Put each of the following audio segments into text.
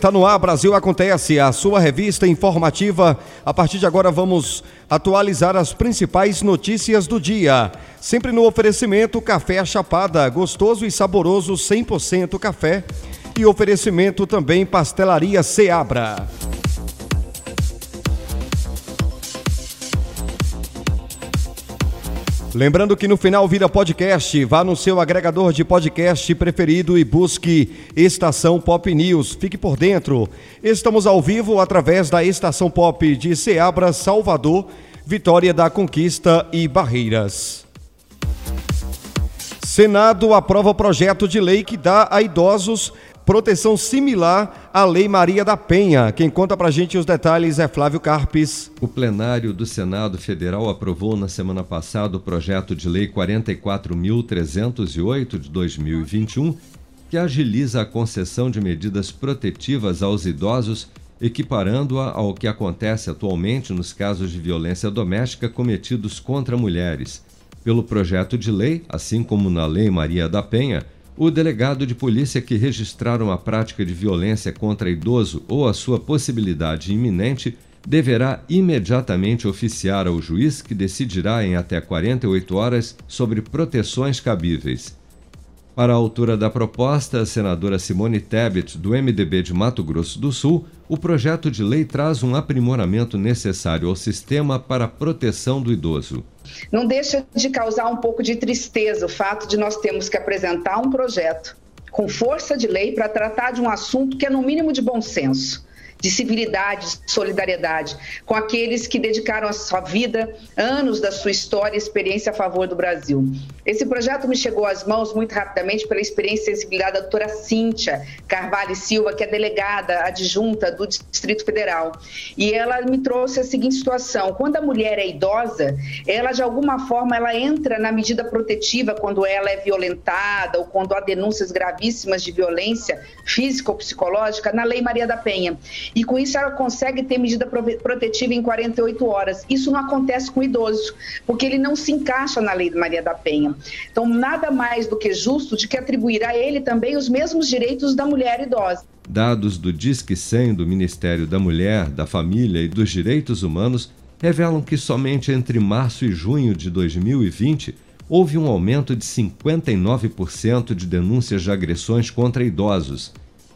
Está no ar, Brasil Acontece, a sua revista informativa. A partir de agora vamos atualizar as principais notícias do dia. Sempre no oferecimento Café Chapada, gostoso e saboroso 100% café. E oferecimento também Pastelaria Seabra. Lembrando que no final vira podcast, vá no seu agregador de podcast preferido e busque Estação Pop News. Fique por dentro. Estamos ao vivo através da Estação Pop de Ceabra, Salvador, Vitória da Conquista e Barreiras. Senado aprova projeto de lei que dá a idosos proteção similar à Lei Maria da Penha. Quem conta pra gente os detalhes é Flávio Carpes. O plenário do Senado Federal aprovou na semana passada o projeto de lei 44.308 de 2021, que agiliza a concessão de medidas protetivas aos idosos, equiparando-a ao que acontece atualmente nos casos de violência doméstica cometidos contra mulheres. Pelo projeto de lei, assim como na Lei Maria da Penha, o delegado de polícia que registraram a prática de violência contra idoso ou a sua possibilidade iminente deverá imediatamente oficiar ao juiz que decidirá em até 48 horas sobre proteções cabíveis. Para a autora da proposta, a senadora Simone Tebet, do MDB de Mato Grosso do Sul, o projeto de lei traz um aprimoramento necessário ao sistema para a proteção do idoso. Não deixa de causar um pouco de tristeza o fato de nós termos que apresentar um projeto com força de lei para tratar de um assunto que é no mínimo de bom senso de civilidade, de solidariedade com aqueles que dedicaram a sua vida, anos da sua história e experiência a favor do Brasil. Esse projeto me chegou às mãos muito rapidamente pela experiência e sensibilidade da doutora Cíntia Carvalho Silva, que é delegada adjunta do Distrito Federal. E ela me trouxe a seguinte situação: quando a mulher é idosa, ela de alguma forma ela entra na medida protetiva quando ela é violentada ou quando há denúncias gravíssimas de violência física ou psicológica na Lei Maria da Penha e com isso ela consegue ter medida protetiva em 48 horas. Isso não acontece com o idoso, porque ele não se encaixa na lei de Maria da Penha. Então, nada mais do que justo de que atribuir a ele também os mesmos direitos da mulher idosa. Dados do Disque 100 do Ministério da Mulher, da Família e dos Direitos Humanos revelam que somente entre março e junho de 2020 houve um aumento de 59% de denúncias de agressões contra idosos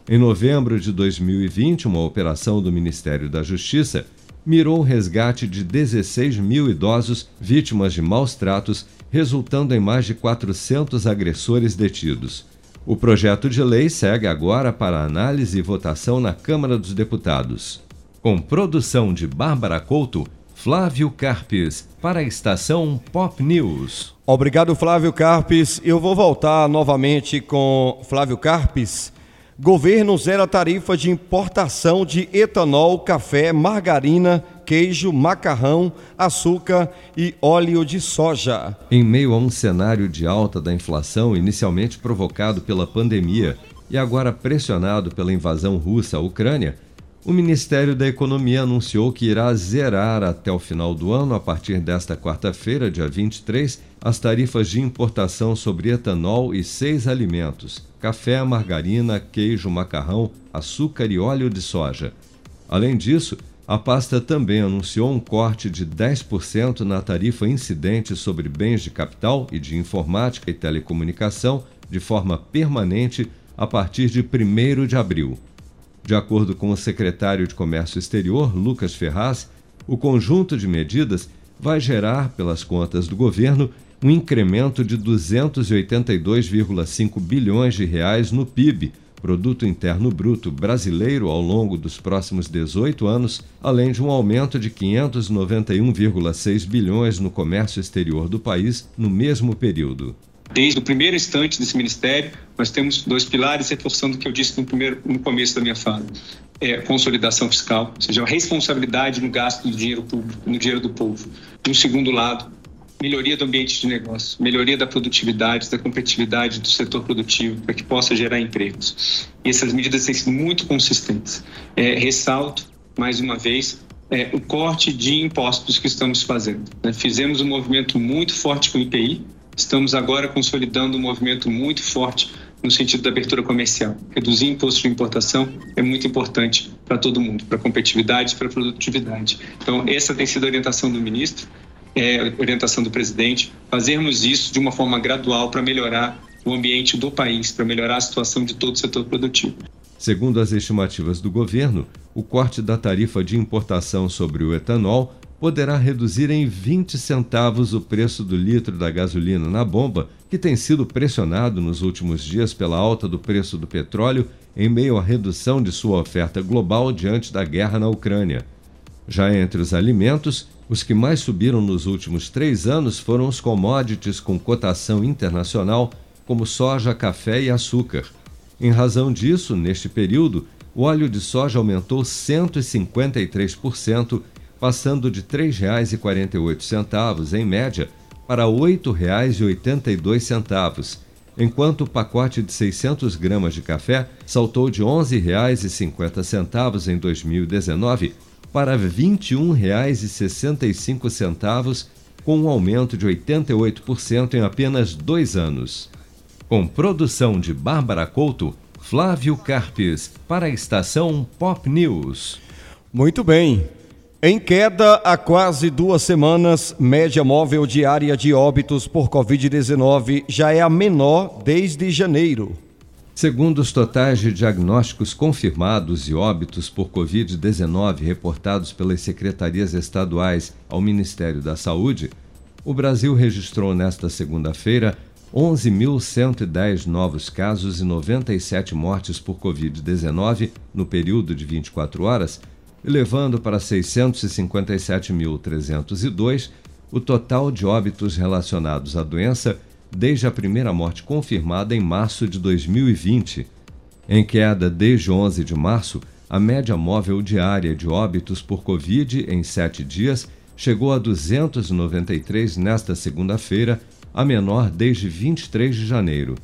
em novembro de 2020, uma operação do Ministério da Justiça mirou o resgate de 16 mil idosos vítimas de maus tratos, resultando em mais de 400 agressores detidos. O projeto de lei segue agora para análise e votação na Câmara dos Deputados. Com produção de Bárbara Couto, Flávio Carpes, para a estação Pop News. Obrigado, Flávio Carpes. Eu vou voltar novamente com Flávio Carpes Governo zera tarifa de importação de etanol, café, margarina, queijo, macarrão, açúcar e óleo de soja. Em meio a um cenário de alta da inflação inicialmente provocado pela pandemia e agora pressionado pela invasão russa à Ucrânia, o Ministério da Economia anunciou que irá zerar até o final do ano, a partir desta quarta-feira, dia 23, as tarifas de importação sobre etanol e seis alimentos: café, margarina, queijo, macarrão, açúcar e óleo de soja. Além disso, a pasta também anunciou um corte de 10% na tarifa incidente sobre bens de capital e de informática e telecomunicação de forma permanente a partir de 1 de abril. De acordo com o secretário de Comércio Exterior, Lucas Ferraz, o conjunto de medidas vai gerar, pelas contas do governo, um incremento de 282,5 bilhões de reais no PIB, produto interno bruto brasileiro ao longo dos próximos 18 anos, além de um aumento de 591,6 bilhões no comércio exterior do país no mesmo período. Desde o primeiro instante desse ministério, nós temos dois pilares, reforçando o que eu disse no, primeiro, no começo da minha fala. É, consolidação fiscal, ou seja, a responsabilidade no gasto do dinheiro público, no dinheiro do povo. No segundo lado, melhoria do ambiente de negócio, melhoria da produtividade, da competitividade do setor produtivo, para que possa gerar empregos. E essas medidas têm sido muito consistentes. É, ressalto, mais uma vez, é, o corte de impostos que estamos fazendo. Né? Fizemos um movimento muito forte com o IPI, estamos agora consolidando um movimento muito forte no sentido da abertura comercial. Reduzir imposto de importação é muito importante para todo mundo, para a competitividade para a produtividade. Então, essa tem sido a orientação do ministro é, orientação do presidente, fazermos isso de uma forma gradual para melhorar o ambiente do país, para melhorar a situação de todo o setor produtivo. Segundo as estimativas do governo, o corte da tarifa de importação sobre o etanol poderá reduzir em 20 centavos o preço do litro da gasolina na bomba, que tem sido pressionado nos últimos dias pela alta do preço do petróleo em meio à redução de sua oferta global diante da guerra na Ucrânia. Já entre os alimentos, os que mais subiram nos últimos três anos foram os commodities com cotação internacional, como soja, café e açúcar. Em razão disso, neste período, o óleo de soja aumentou 153%, passando de R$ 3,48 em média para R$ 8,82, enquanto o pacote de 600 gramas de café saltou de R$ 11,50 em 2019 para R$ 21,65, com um aumento de 88% em apenas dois anos. Com produção de Bárbara Couto, Flávio Carpes, para a estação Pop News. Muito bem. Em queda há quase duas semanas, média móvel diária de óbitos por Covid-19 já é a menor desde janeiro. Segundo os totais de diagnósticos confirmados e óbitos por Covid-19 reportados pelas secretarias estaduais ao Ministério da Saúde, o Brasil registrou nesta segunda-feira 11.110 novos casos e 97 mortes por Covid-19 no período de 24 horas, elevando para 657.302 o total de óbitos relacionados à doença desde a primeira morte confirmada em março de 2020. Em queda desde 11 de março, a média móvel diária de óbitos por Covid em sete dias chegou a 293 nesta segunda-feira, a menor desde 23 de janeiro.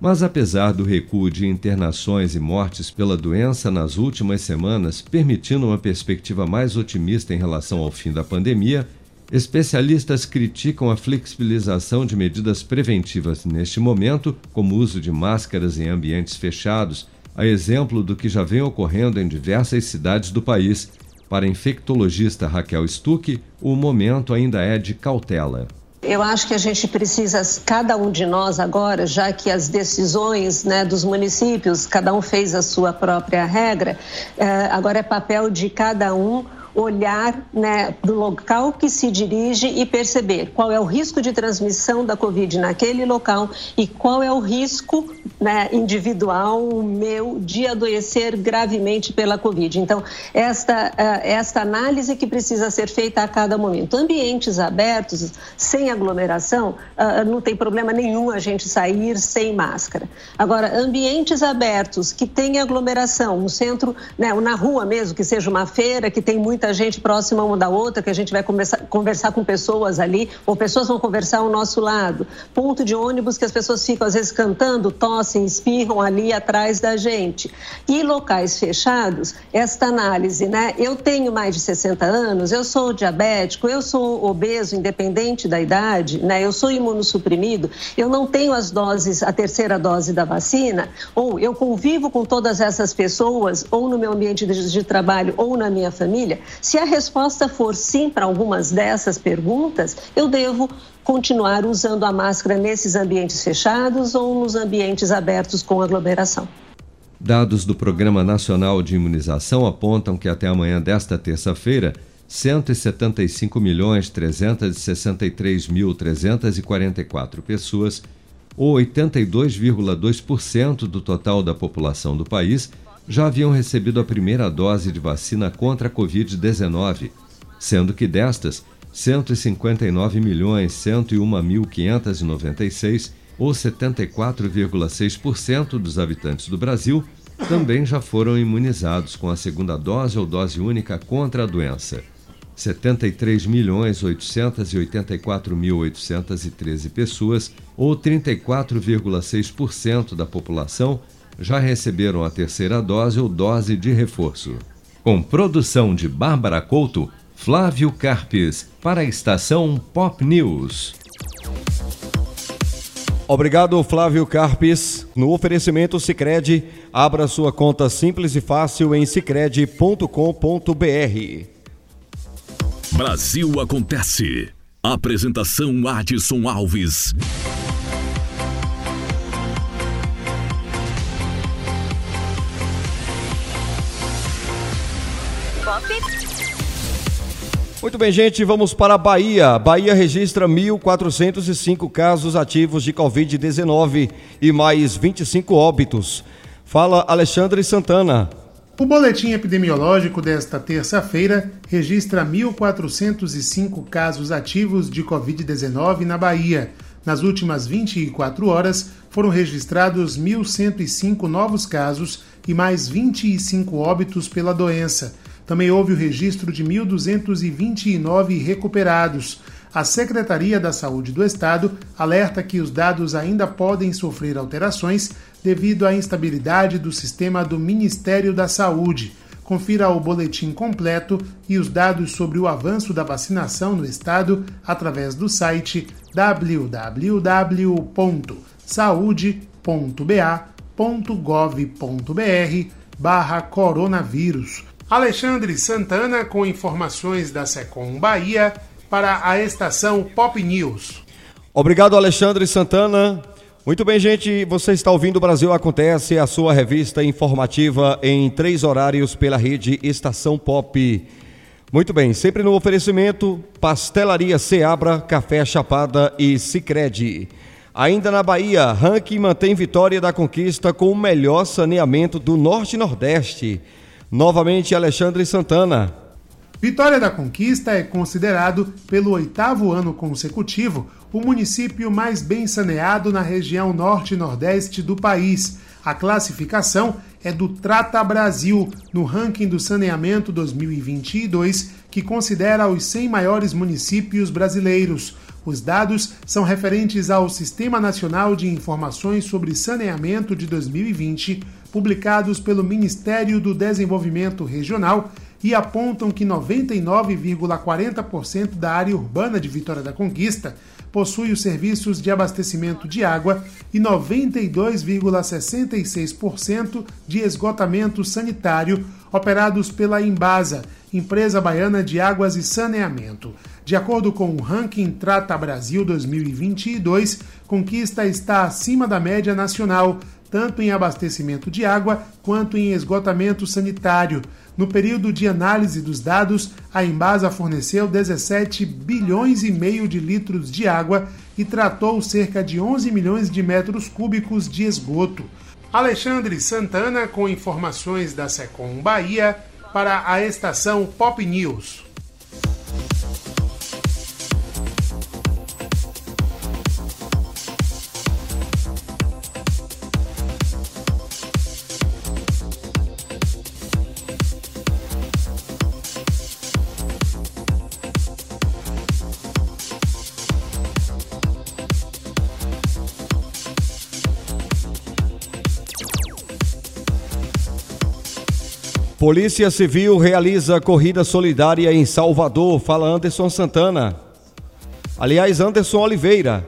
Mas apesar do recuo de internações e mortes pela doença nas últimas semanas, permitindo uma perspectiva mais otimista em relação ao fim da pandemia, Especialistas criticam a flexibilização de medidas preventivas neste momento, como o uso de máscaras em ambientes fechados, a exemplo do que já vem ocorrendo em diversas cidades do país. Para a infectologista Raquel Stuck, o momento ainda é de cautela. Eu acho que a gente precisa, cada um de nós agora, já que as decisões né, dos municípios, cada um fez a sua própria regra, eh, agora é papel de cada um olhar né, para o local que se dirige e perceber qual é o risco de transmissão da Covid naquele local e qual é o risco né, individual meu de adoecer gravemente pela Covid. Então, esta, eh, esta análise que precisa ser feita a cada momento. Ambientes abertos, sem aglomeração, ah, não tem problema nenhum a gente sair sem máscara. Agora, ambientes abertos que têm aglomeração, no centro, né, na rua mesmo, que seja uma feira, que tem muito muita gente próxima uma da outra, que a gente vai conversar, conversar com pessoas ali, ou pessoas vão conversar ao nosso lado. Ponto de ônibus que as pessoas ficam, às vezes, cantando, tossem, espirram ali atrás da gente. E locais fechados, esta análise, né? Eu tenho mais de 60 anos, eu sou diabético, eu sou obeso, independente da idade, né? Eu sou imunossuprimido, eu não tenho as doses, a terceira dose da vacina, ou eu convivo com todas essas pessoas, ou no meu ambiente de, de trabalho, ou na minha família, se a resposta for sim para algumas dessas perguntas, eu devo continuar usando a máscara nesses ambientes fechados ou nos ambientes abertos com aglomeração. Dados do Programa Nacional de Imunização apontam que até amanhã desta terça-feira, 175.363.344 pessoas, ou 82,2% do total da população do país, já haviam recebido a primeira dose de vacina contra a Covid-19, sendo que destas, 159.101.596 ou 74,6% dos habitantes do Brasil, também já foram imunizados com a segunda dose ou dose única contra a doença. 73.884.813 pessoas, ou 34,6% da população, já receberam a terceira dose ou dose de reforço. Com produção de Bárbara Couto, Flávio Carpes, para a estação Pop News. Obrigado, Flávio Carpes. No oferecimento Sicredi, abra sua conta simples e fácil em sicredi.com.br. Brasil acontece. Apresentação Adson Alves. Muito bem, gente, vamos para a Bahia. Bahia registra 1.405 casos ativos de Covid-19 e mais 25 óbitos. Fala Alexandre Santana. O boletim epidemiológico desta terça-feira registra 1.405 casos ativos de Covid-19 na Bahia. Nas últimas 24 horas, foram registrados 1.105 novos casos e mais 25 óbitos pela doença. Também houve o registro de 1.229 recuperados. A Secretaria da Saúde do Estado alerta que os dados ainda podem sofrer alterações devido à instabilidade do sistema do Ministério da Saúde. Confira o boletim completo e os dados sobre o avanço da vacinação no estado através do site www.saude.ba.gov.br barra coronavírus. Alexandre Santana com informações da Secom Bahia para a estação Pop News. Obrigado, Alexandre Santana. Muito bem, gente. Você está ouvindo o Brasil Acontece, a sua revista informativa em três horários pela rede Estação Pop. Muito bem, sempre no oferecimento Pastelaria Seabra, Café Chapada e Sicredi. Ainda na Bahia, ranking mantém vitória da conquista com o melhor saneamento do Norte e Nordeste. Novamente, Alexandre Santana. Vitória da Conquista é considerado, pelo oitavo ano consecutivo, o município mais bem saneado na região norte e nordeste do país. A classificação é do Trata Brasil, no ranking do saneamento 2022, que considera os 100 maiores municípios brasileiros. Os dados são referentes ao Sistema Nacional de Informações sobre Saneamento de 2020, publicados pelo Ministério do Desenvolvimento Regional e apontam que 99,40% da área urbana de Vitória da Conquista possui os serviços de abastecimento de água e 92,66% de esgotamento sanitário operados pela Embasa, Empresa Baiana de Águas e Saneamento. De acordo com o ranking Trata Brasil 2022, Conquista está acima da média nacional, tanto em abastecimento de água quanto em esgotamento sanitário. No período de análise dos dados, a Embasa forneceu 17 bilhões e meio de litros de água e tratou cerca de 11 milhões de metros cúbicos de esgoto. Alexandre Santana com informações da Secom Bahia para a estação Pop News. Polícia Civil realiza corrida solidária em Salvador, fala Anderson Santana. Aliás, Anderson Oliveira.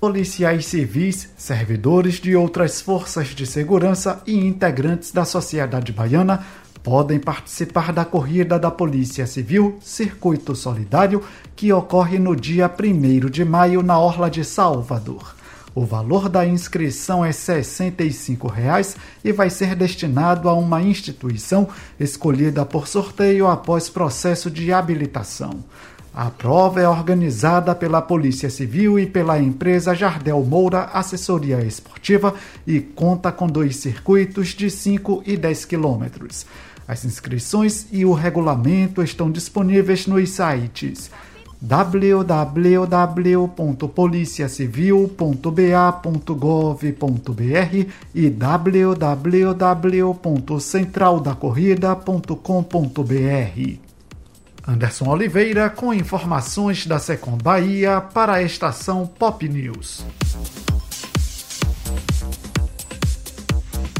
Policiais civis, servidores de outras forças de segurança e integrantes da sociedade baiana podem participar da corrida da Polícia Civil Circuito Solidário, que ocorre no dia 1 de maio na Orla de Salvador. O valor da inscrição é 65 reais e vai ser destinado a uma instituição escolhida por sorteio após processo de habilitação. A prova é organizada pela Polícia Civil e pela empresa Jardel Moura Assessoria Esportiva e conta com dois circuitos de 5 e 10 quilômetros. As inscrições e o regulamento estão disponíveis nos sites www.policiacivil.ba.gov.br e www.centraldacorrida.com.br. Anderson Oliveira com informações da Secom Bahia para a estação Pop News.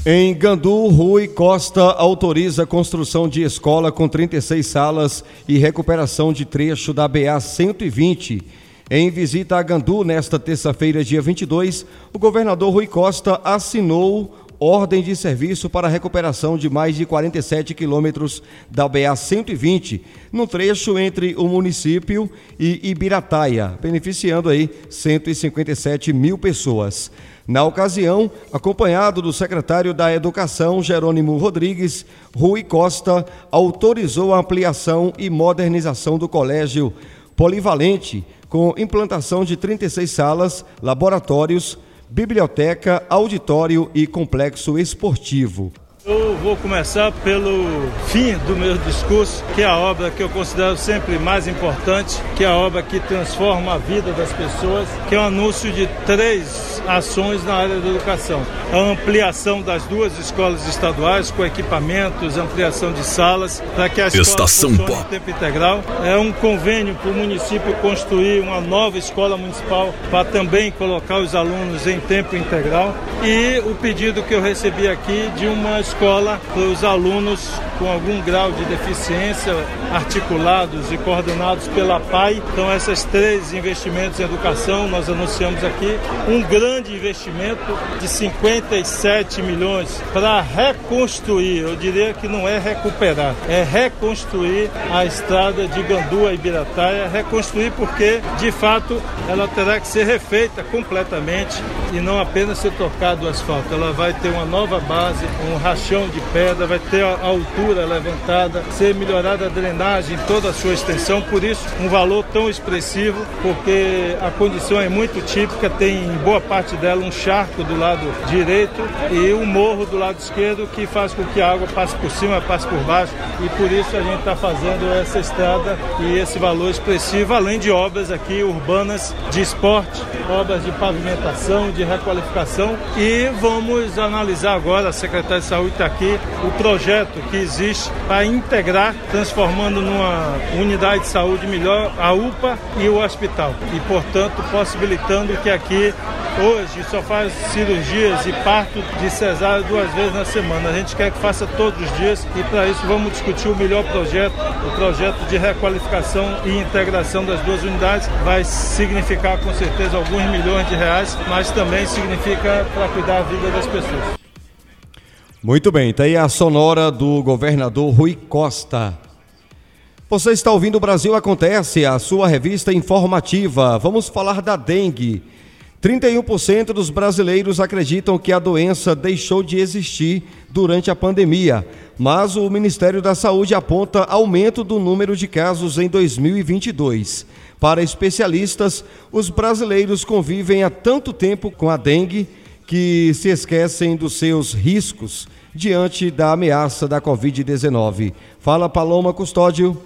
Em Gandu, Rui Costa autoriza a construção de escola com 36 salas e recuperação de trecho da BA 120. Em visita a Gandu nesta terça-feira, dia 22, o governador Rui Costa assinou ordem de serviço para a recuperação de mais de 47 quilômetros da BA 120, no trecho entre o município e Ibirataia, beneficiando aí 157 mil pessoas. Na ocasião, acompanhado do secretário da Educação, Jerônimo Rodrigues, Rui Costa autorizou a ampliação e modernização do colégio polivalente, com implantação de 36 salas, laboratórios, biblioteca, auditório e complexo esportivo. Eu vou começar pelo fim do meu discurso, que é a obra que eu considero sempre mais importante, que é a obra que transforma a vida das pessoas, que é o anúncio de três ações na área da educação. A ampliação das duas escolas estaduais com equipamentos, ampliação de salas, para que a escola Estação funcione em tempo integral. É um convênio para o município construir uma nova escola municipal para também colocar os alunos em tempo integral. E o pedido que eu recebi aqui de uma escola para os alunos com algum grau de deficiência, articulados e coordenados pela PAI. Então, esses três investimentos em educação, nós anunciamos aqui um grande investimento de 57 milhões para reconstruir, eu diria que não é recuperar, é reconstruir a estrada de Gandu a Ibirataia, reconstruir porque, de fato, ela terá que ser refeita completamente e não apenas ser tocado o asfalto. Ela vai ter uma nova base, um rachão de pedra, vai ter a altura levantada, ser melhorada a drenagem em toda a sua extensão, por isso um valor tão expressivo, porque a condição é muito típica, tem em boa parte dela um charco do lado direito e um morro do lado esquerdo que faz com que a água passe por cima, passe por baixo. E por isso a gente está fazendo essa estrada e esse valor expressivo, além de obras aqui urbanas de esporte, obras de pavimentação, de requalificação. E vamos analisar agora, a Secretaria de Saúde está aqui, o projeto que existe para integrar, transformando numa unidade de saúde melhor a UPA e o hospital. E, portanto, possibilitando que aqui hoje só faz cirurgias e parto de cesárea duas vezes na semana. A gente quer que faça todos os dias e para isso vamos discutir o melhor projeto, o projeto de requalificação e integração das duas unidades. Vai significar com certeza alguns milhões de reais, mas também significa para cuidar da vida das pessoas. Muito bem, tá aí a sonora do governador Rui Costa. Você está ouvindo o Brasil Acontece, a sua revista informativa. Vamos falar da dengue. 31% dos brasileiros acreditam que a doença deixou de existir durante a pandemia, mas o Ministério da Saúde aponta aumento do número de casos em 2022. Para especialistas, os brasileiros convivem há tanto tempo com a dengue que se esquecem dos seus riscos diante da ameaça da Covid-19. Fala Paloma Custódio.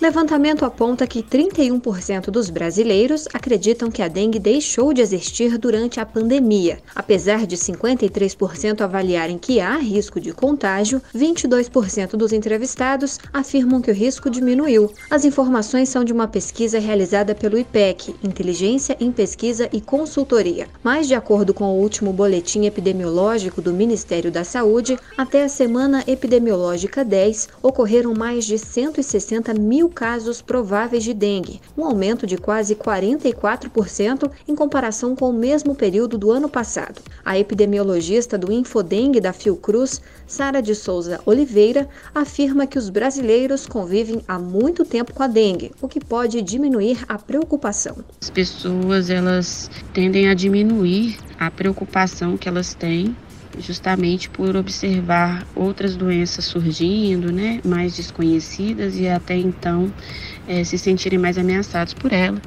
Levantamento aponta que 31% dos brasileiros acreditam que a dengue deixou de existir durante a pandemia. Apesar de 53% avaliarem que há risco de contágio, 22% dos entrevistados afirmam que o risco diminuiu. As informações são de uma pesquisa realizada pelo IPEC, Inteligência em Pesquisa e Consultoria. Mas, de acordo com o último boletim epidemiológico do Ministério da Saúde, até a semana epidemiológica 10, ocorreram mais de 160 mil casos prováveis de dengue, um aumento de quase 44% em comparação com o mesmo período do ano passado. A epidemiologista do Infodengue da Fiocruz, Sara de Souza Oliveira, afirma que os brasileiros convivem há muito tempo com a dengue, o que pode diminuir a preocupação. As pessoas elas tendem a diminuir a preocupação que elas têm justamente por observar outras doenças surgindo, né, mais desconhecidas e até então é, se sentirem mais ameaçados por ela.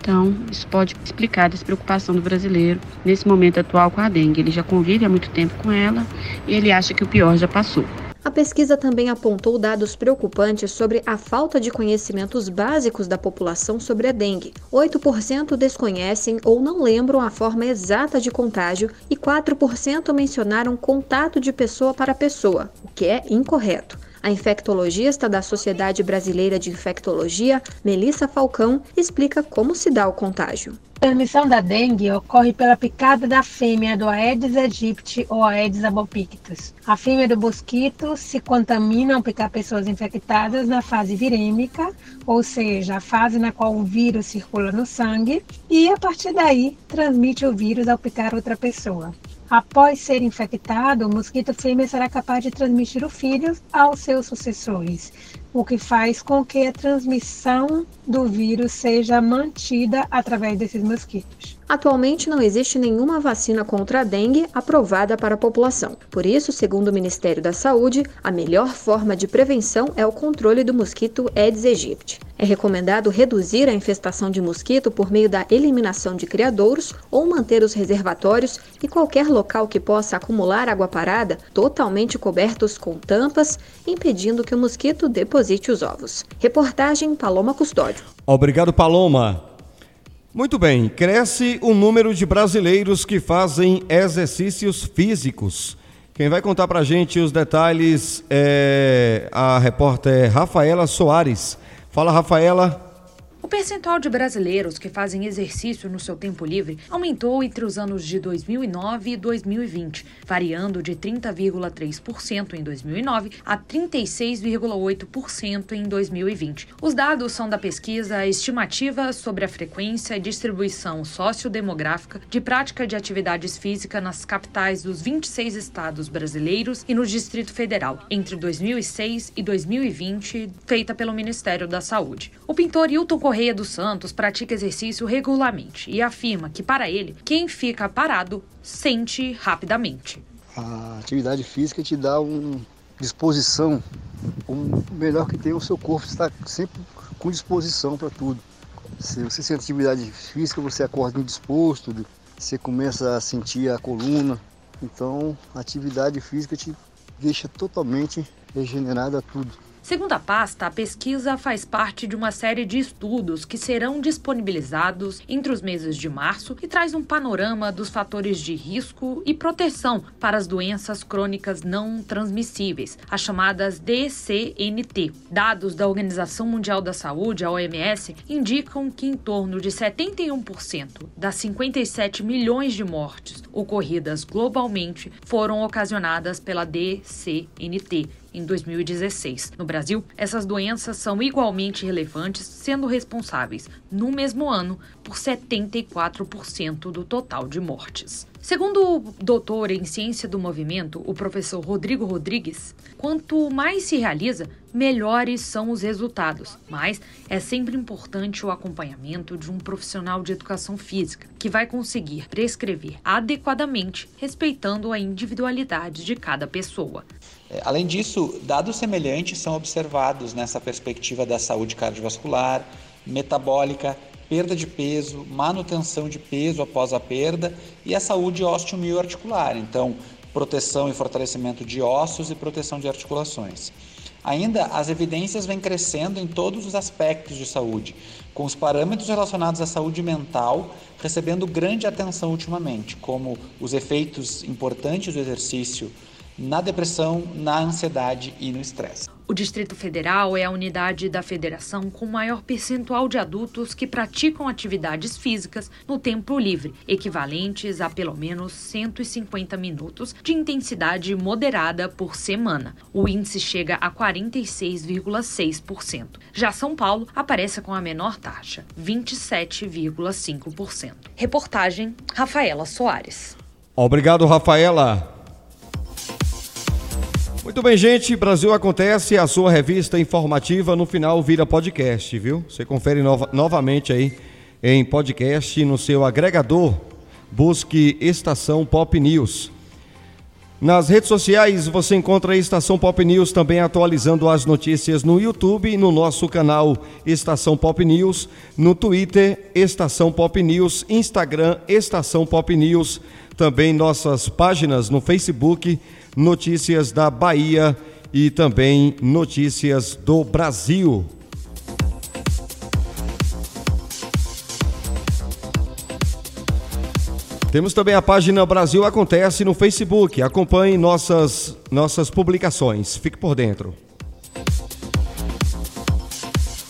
Então, isso pode explicar a despreocupação do brasileiro nesse momento atual com a dengue. Ele já convive há muito tempo com ela e ele acha que o pior já passou. A pesquisa também apontou dados preocupantes sobre a falta de conhecimentos básicos da população sobre a dengue. 8% desconhecem ou não lembram a forma exata de contágio e 4% mencionaram contato de pessoa para pessoa, o que é incorreto. A infectologista da Sociedade Brasileira de Infectologia, Melissa Falcão, explica como se dá o contágio. A transmissão da dengue ocorre pela picada da fêmea do Aedes aegypti ou Aedes albopictus. A fêmea do mosquito se contamina ao picar pessoas infectadas na fase virêmica, ou seja, a fase na qual o vírus circula no sangue, e a partir daí transmite o vírus ao picar outra pessoa. Após ser infectado, o mosquito fêmea será capaz de transmitir o filho aos seus sucessores, o que faz com que a transmissão do vírus seja mantida através desses mosquitos. Atualmente não existe nenhuma vacina contra a dengue aprovada para a população. Por isso, segundo o Ministério da Saúde, a melhor forma de prevenção é o controle do mosquito Aedes aegypti. É recomendado reduzir a infestação de mosquito por meio da eliminação de criadouros ou manter os reservatórios e qualquer local que possa acumular água parada totalmente cobertos com tampas, impedindo que o mosquito deposite os ovos. Reportagem Paloma Custódio. Obrigado, Paloma. Muito bem, cresce o número de brasileiros que fazem exercícios físicos. Quem vai contar para a gente os detalhes é a repórter Rafaela Soares. Fala, Rafaela. O percentual de brasileiros que fazem exercício no seu tempo livre aumentou entre os anos de 2009 e 2020, variando de 30,3% em 2009 a 36,8% em 2020. Os dados são da pesquisa Estimativa sobre a frequência e distribuição sociodemográfica de prática de atividades físicas nas capitais dos 26 estados brasileiros e no Distrito Federal, entre 2006 e 2020, feita pelo Ministério da Saúde. O pintor Hilton Correia dos Santos pratica exercício regularmente e afirma que, para ele, quem fica parado sente rapidamente. A atividade física te dá uma disposição, o melhor que tem o seu corpo está sempre com disposição para tudo. Se você sente atividade física, você acorda indisposto, você começa a sentir a coluna. Então, a atividade física te deixa totalmente regenerada tudo. Segundo a pasta, a pesquisa faz parte de uma série de estudos que serão disponibilizados entre os meses de março e traz um panorama dos fatores de risco e proteção para as doenças crônicas não transmissíveis, as chamadas DCNT. Dados da Organização Mundial da Saúde, a OMS, indicam que em torno de 71% das 57 milhões de mortes ocorridas globalmente foram ocasionadas pela DCNT em 2016. No Brasil, essas doenças são igualmente relevantes, sendo responsáveis, no mesmo ano, por 74% do total de mortes. Segundo o doutor em ciência do movimento, o professor Rodrigo Rodrigues, quanto mais se realiza, melhores são os resultados. Mas é sempre importante o acompanhamento de um profissional de educação física, que vai conseguir prescrever adequadamente, respeitando a individualidade de cada pessoa. É, além disso, dados semelhantes são observados nessa perspectiva da saúde cardiovascular, metabólica perda de peso, manutenção de peso após a perda e a saúde osteomioarticular, então proteção e fortalecimento de ossos e proteção de articulações. Ainda, as evidências vêm crescendo em todos os aspectos de saúde, com os parâmetros relacionados à saúde mental recebendo grande atenção ultimamente, como os efeitos importantes do exercício na depressão, na ansiedade e no estresse. O Distrito Federal é a unidade da federação com maior percentual de adultos que praticam atividades físicas no tempo livre, equivalentes a pelo menos 150 minutos de intensidade moderada por semana. O índice chega a 46,6%. Já São Paulo aparece com a menor taxa, 27,5%. Reportagem Rafaela Soares. Obrigado, Rafaela. Muito bem, gente. Brasil Acontece, a sua revista informativa no final vira podcast, viu? Você confere nova, novamente aí em podcast no seu agregador. Busque Estação Pop News. Nas redes sociais você encontra a Estação Pop News também atualizando as notícias no YouTube, no nosso canal Estação Pop News, no Twitter Estação Pop News, Instagram Estação Pop News, também nossas páginas no Facebook Notícias da Bahia e também notícias do Brasil. Temos também a página Brasil Acontece no Facebook. Acompanhe nossas, nossas publicações. Fique por dentro.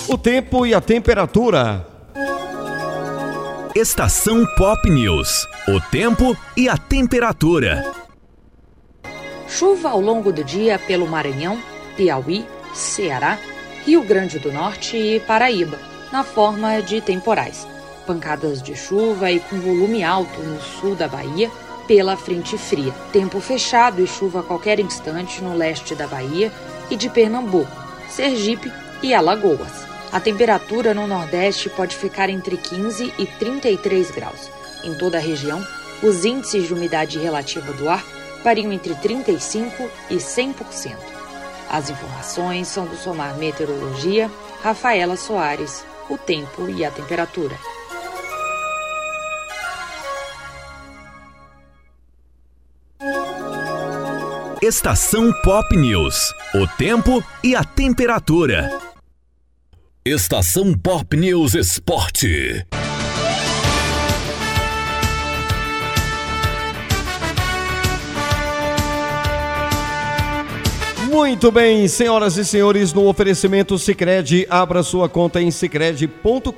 O tempo e a temperatura. Estação Pop News. O tempo e a temperatura. Chuva ao longo do dia pelo Maranhão, Piauí, Ceará, Rio Grande do Norte e Paraíba, na forma de temporais pancadas de chuva e com volume alto no sul da Bahia pela frente fria. Tempo fechado e chuva a qualquer instante no leste da Bahia e de Pernambuco, Sergipe e Alagoas. A temperatura no Nordeste pode ficar entre 15 e 33 graus. Em toda a região, os índices de umidade relativa do ar variam entre 35 e 100%. As informações são do Somar Meteorologia, Rafaela Soares, o tempo e a temperatura. Estação Pop News. O tempo e a temperatura. Estação Pop News Esporte. Muito bem, senhoras e senhores, no oferecimento Sicredi, abra sua conta em sicredi.com.br.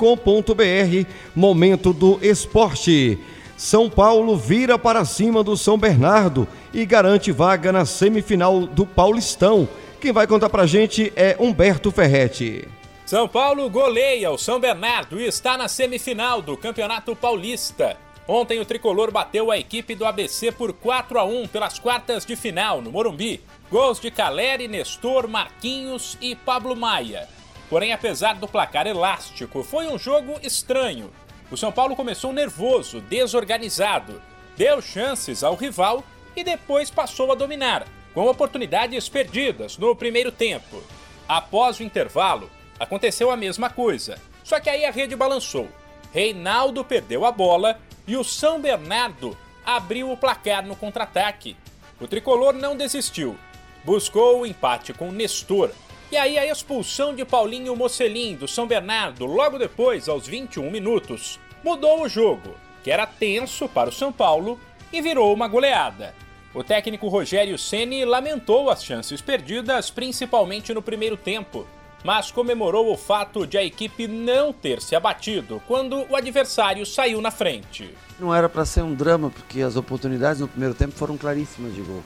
Momento do esporte. São Paulo vira para cima do São Bernardo e garante vaga na semifinal do Paulistão. Quem vai contar pra gente é Humberto Ferretti. São Paulo goleia o São Bernardo e está na semifinal do Campeonato Paulista. Ontem o tricolor bateu a equipe do ABC por 4 a 1 pelas quartas de final no Morumbi. Gols de Caleri, Nestor, Marquinhos e Pablo Maia. Porém, apesar do placar elástico, foi um jogo estranho o São Paulo começou nervoso, desorganizado, deu chances ao rival e depois passou a dominar, com oportunidades perdidas no primeiro tempo. Após o intervalo, aconteceu a mesma coisa, só que aí a rede balançou. Reinaldo perdeu a bola e o São Bernardo abriu o placar no contra-ataque. O tricolor não desistiu, buscou o empate com Nestor. E aí a expulsão de Paulinho Mocelin do São Bernardo logo depois, aos 21 minutos, mudou o jogo, que era tenso para o São Paulo, e virou uma goleada. O técnico Rogério Ceni lamentou as chances perdidas, principalmente no primeiro tempo, mas comemorou o fato de a equipe não ter se abatido quando o adversário saiu na frente. Não era para ser um drama, porque as oportunidades no primeiro tempo foram claríssimas de gol.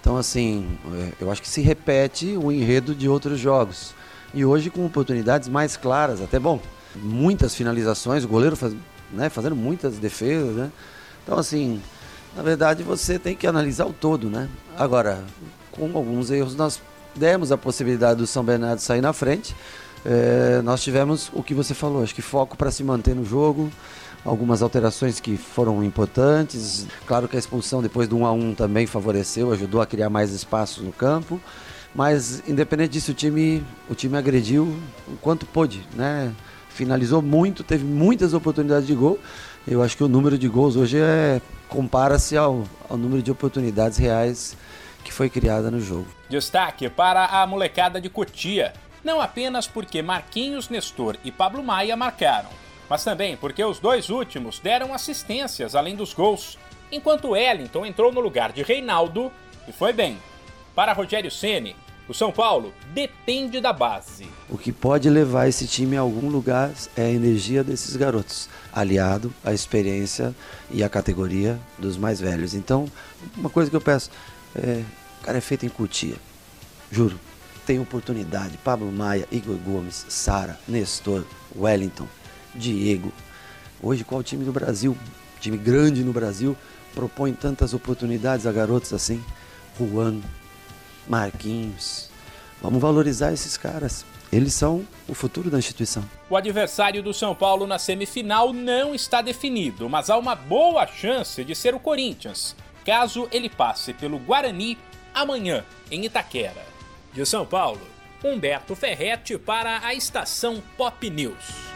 Então, assim, é, eu acho que se repete o enredo de outros jogos. E hoje com oportunidades mais claras, até bom muitas finalizações, o goleiro faz, né, fazendo muitas defesas, né? Então, assim, na verdade você tem que analisar o todo, né? Agora, com alguns erros, nós demos a possibilidade do São Bernardo sair na frente. É, nós tivemos o que você falou, acho que foco para se manter no jogo, algumas alterações que foram importantes. Claro que a expulsão depois do 1 a 1 também favoreceu, ajudou a criar mais espaço no campo. Mas independente disso, o time, o time agrediu o quanto pôde, né? finalizou muito, teve muitas oportunidades de gol. Eu acho que o número de gols hoje é compara-se ao, ao número de oportunidades reais que foi criada no jogo. Destaque para a molecada de Cotia, não apenas porque Marquinhos Nestor e Pablo Maia marcaram, mas também porque os dois últimos deram assistências além dos gols, enquanto Wellington entrou no lugar de Reinaldo e foi bem. Para Rogério Ceni, o São Paulo depende da base. O que pode levar esse time a algum lugar é a energia desses garotos, aliado à experiência e à categoria dos mais velhos. Então, uma coisa que eu peço, é, cara é feito em Cutia, juro. Tem oportunidade. Pablo Maia, Igor Gomes, Sara, Nestor, Wellington, Diego. Hoje, qual time do Brasil, time grande no Brasil, propõe tantas oportunidades a garotos assim? Juan, Marquinhos. Vamos valorizar esses caras. Eles são o futuro da instituição. O adversário do São Paulo na semifinal não está definido, mas há uma boa chance de ser o Corinthians, caso ele passe pelo Guarani amanhã, em Itaquera. De São Paulo, Humberto Ferretti para a estação Pop News.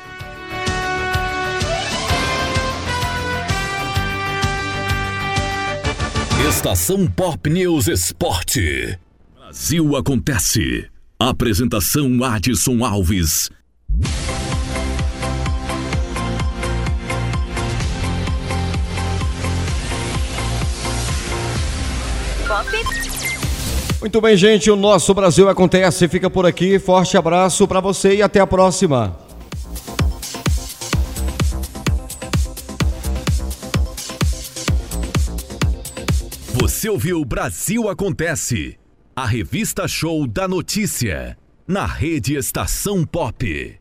Estação Pop News Esporte. Brasil Acontece. Apresentação Adson Alves. Muito bem, gente. O nosso Brasil Acontece fica por aqui. Forte abraço para você e até a próxima. Você ouviu Brasil Acontece, a revista show da notícia, na rede Estação Pop.